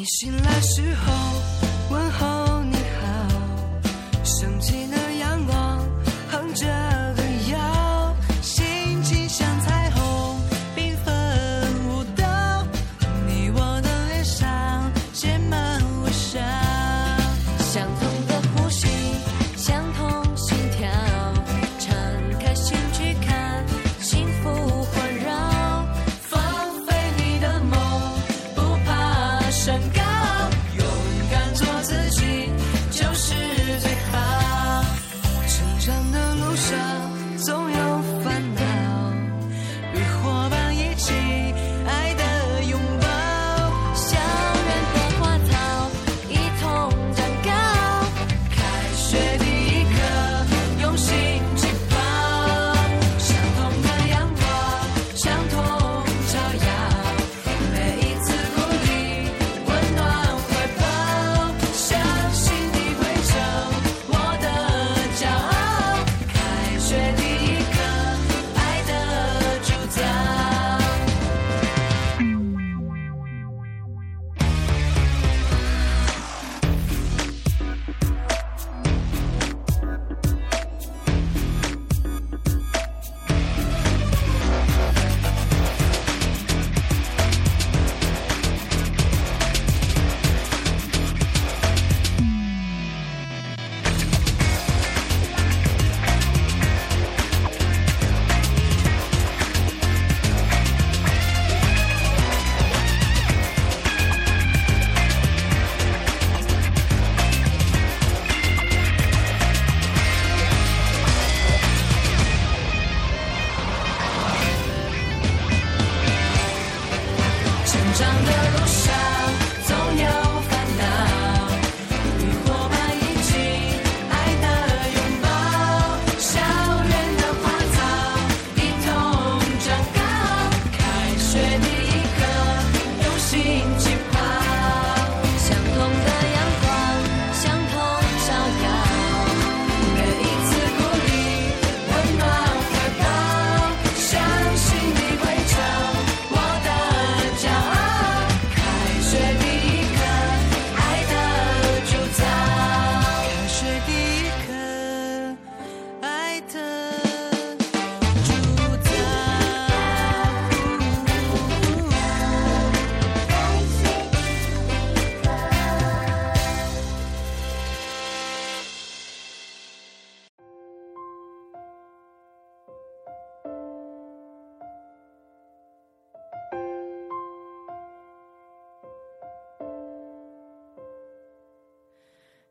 你醒来时候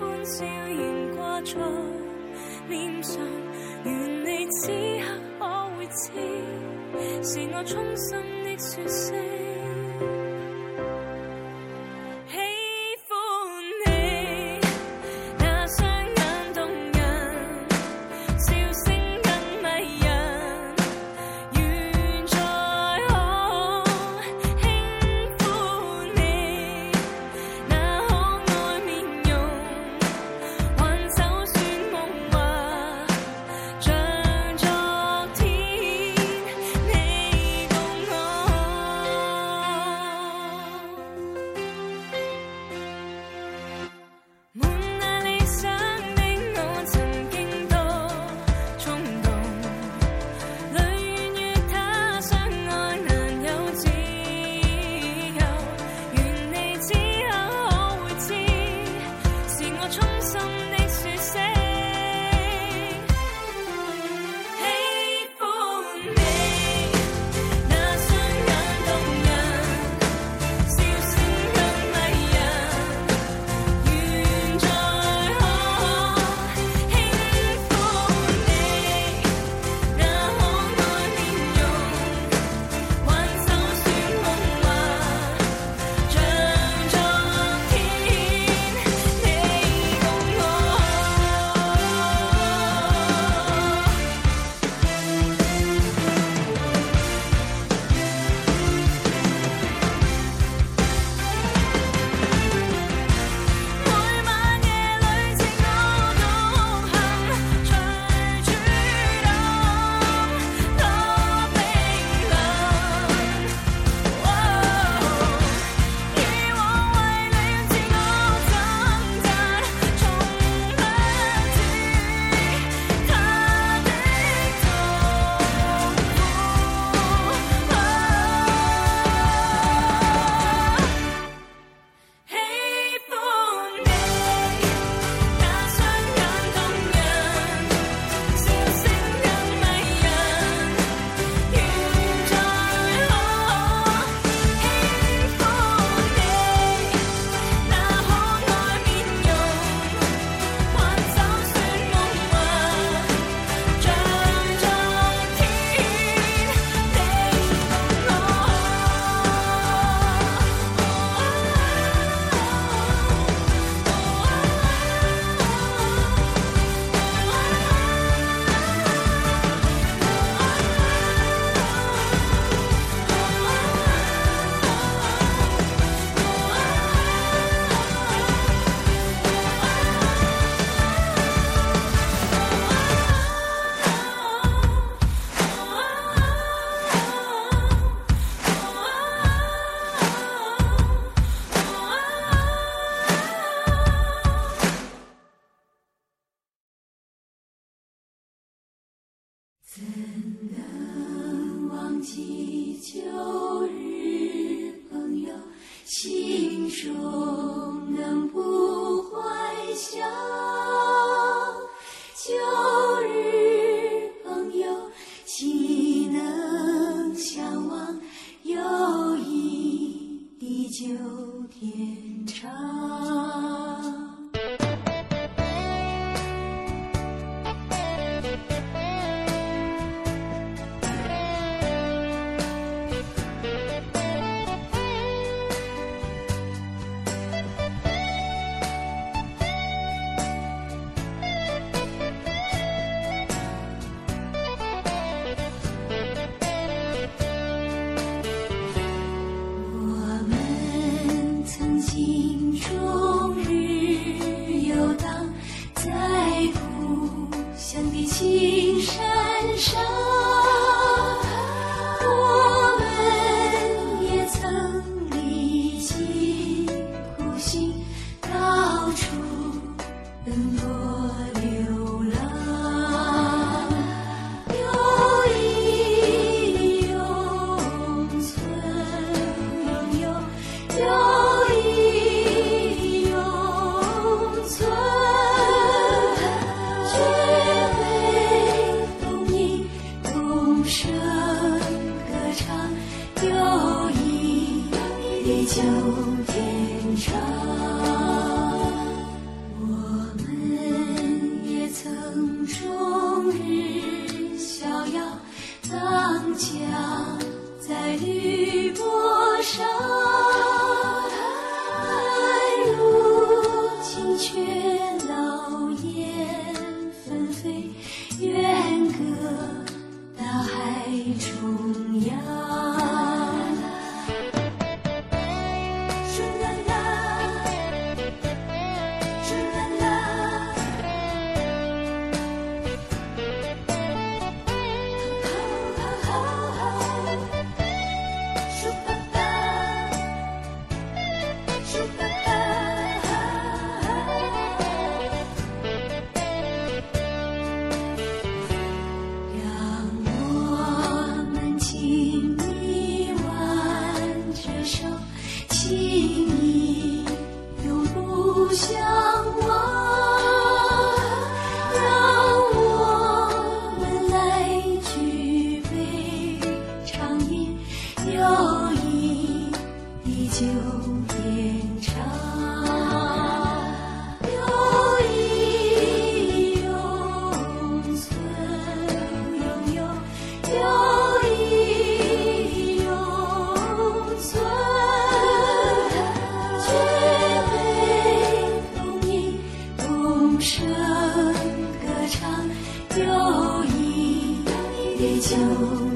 欢笑仍挂在脸上愿你此刻可会知是我衷心的说声。怎能忘记旧日朋友心中能不怀想旧日朋友岂能相忘友谊地久天。家。就